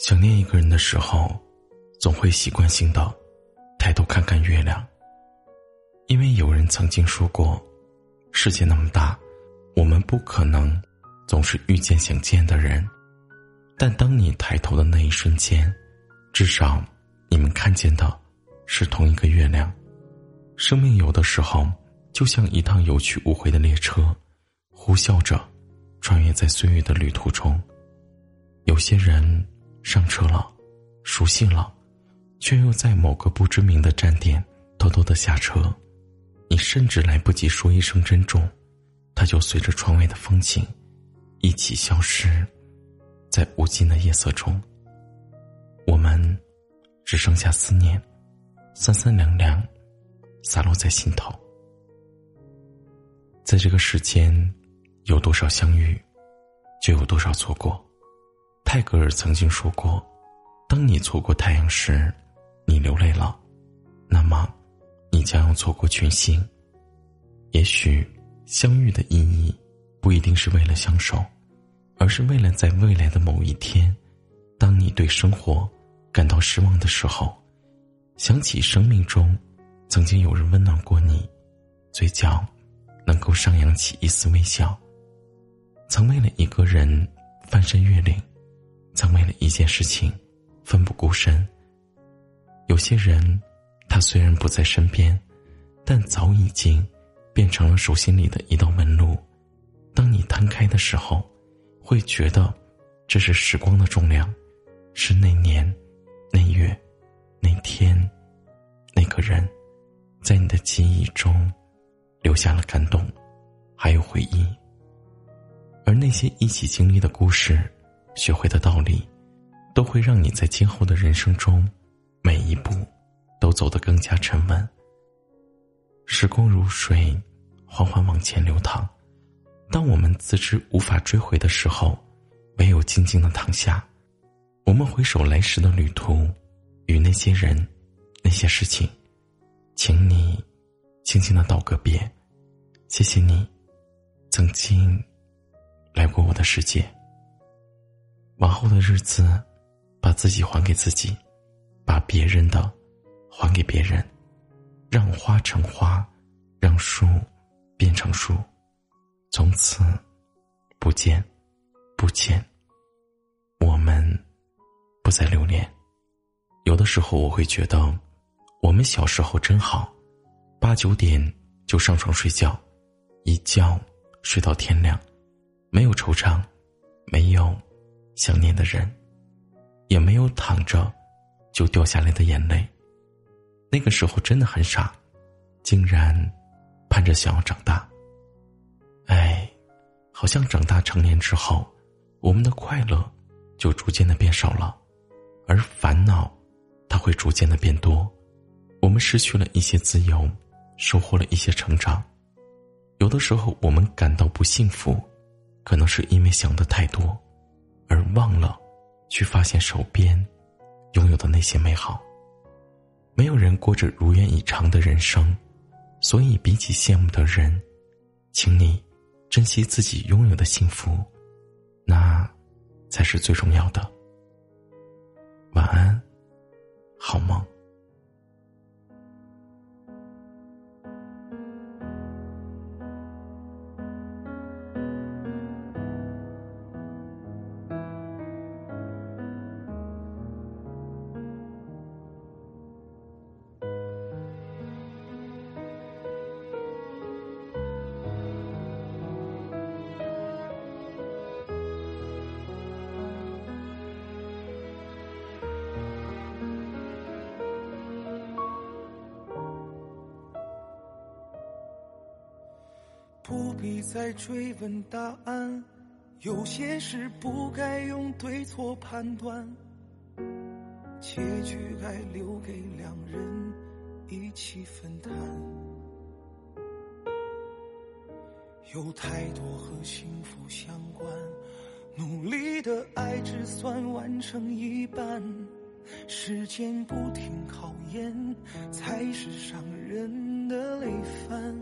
想念一个人的时候，总会习惯性的抬头看看月亮，因为有人曾经说过，世界那么大，我们不可能总是遇见想见的人，但当你抬头的那一瞬间，至少你们看见的是同一个月亮。生命有的时候就像一趟有去无回的列车，呼啸着穿越在岁月的旅途中，有些人。上车了，熟悉了，却又在某个不知名的站点偷偷的下车。你甚至来不及说一声珍重，他就随着窗外的风景一起消失在无尽的夜色中。我们只剩下思念，三三两两洒落在心头。在这个世间，有多少相遇，就有多少错过。泰戈尔曾经说过：“当你错过太阳时，你流泪了，那么，你将要错过群星。也许，相遇的意义，不一定是为了相守，而是为了在未来的某一天，当你对生活感到失望的时候，想起生命中曾经有人温暖过你，嘴角能够上扬起一丝微笑。曾为了一个人翻山越岭。”曾为了一件事情奋不顾身。有些人，他虽然不在身边，但早已经变成了手心里的一道纹路。当你摊开的时候，会觉得这是时光的重量，是那年、那月、那天、那个人，在你的记忆中留下了感动，还有回忆。而那些一起经历的故事。学会的道理，都会让你在今后的人生中，每一步都走得更加沉稳。时光如水，缓缓往前流淌。当我们自知无法追回的时候，唯有静静的躺下。我们回首来时的旅途，与那些人、那些事情，请你轻轻的道个别。谢谢你，曾经来过我的世界。往后的日子，把自己还给自己，把别人的还给别人，让花成花，让树变成树，从此不见不见。我们不再留恋。有的时候我会觉得，我们小时候真好，八九点就上床睡觉，一觉睡到天亮，没有惆怅，没有。想念的人，也没有躺着就掉下来的眼泪。那个时候真的很傻，竟然盼着想要长大。哎，好像长大成年之后，我们的快乐就逐渐的变少了，而烦恼它会逐渐的变多。我们失去了一些自由，收获了一些成长。有的时候我们感到不幸福，可能是因为想的太多。而忘了，去发现手边拥有的那些美好。没有人过着如愿以偿的人生，所以比起羡慕的人，请你珍惜自己拥有的幸福，那才是最重要的。晚安，好梦。不必再追问答案，有些事不该用对错判断，结局该留给两人一起分担。有太多和幸福相关，努力的爱只算完成一半。时间不停考验，才是伤人的累犯。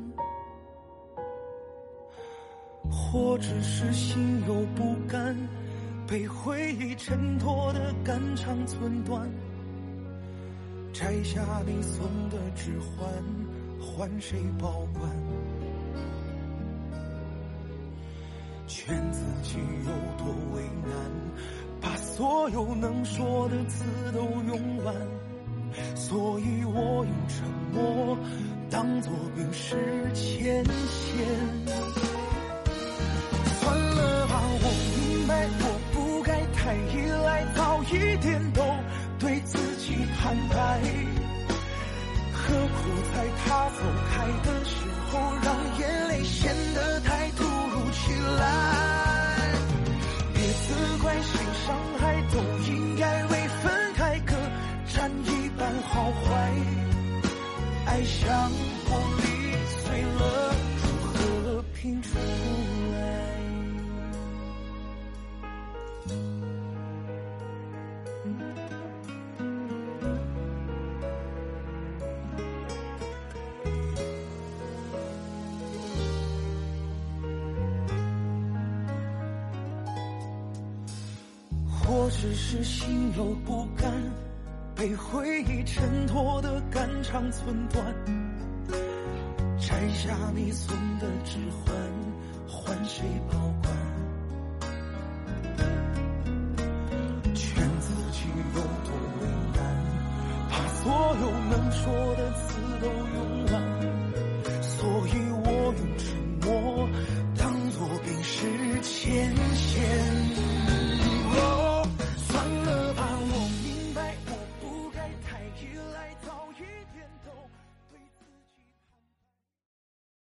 或只是心有不甘，被回忆衬托的肝肠寸断。摘下你送的指环，换谁保管？劝自己有多为难。把所有能说的词都用完，所以我用沉默当作冰释前嫌。一点都对自己坦白。何苦在他走开的时候，让眼泪显得太只是心有不甘，被回忆衬托的肝肠寸断。摘下你送的指环，换谁保管？劝自己有多为难，把所有能说的词都用完。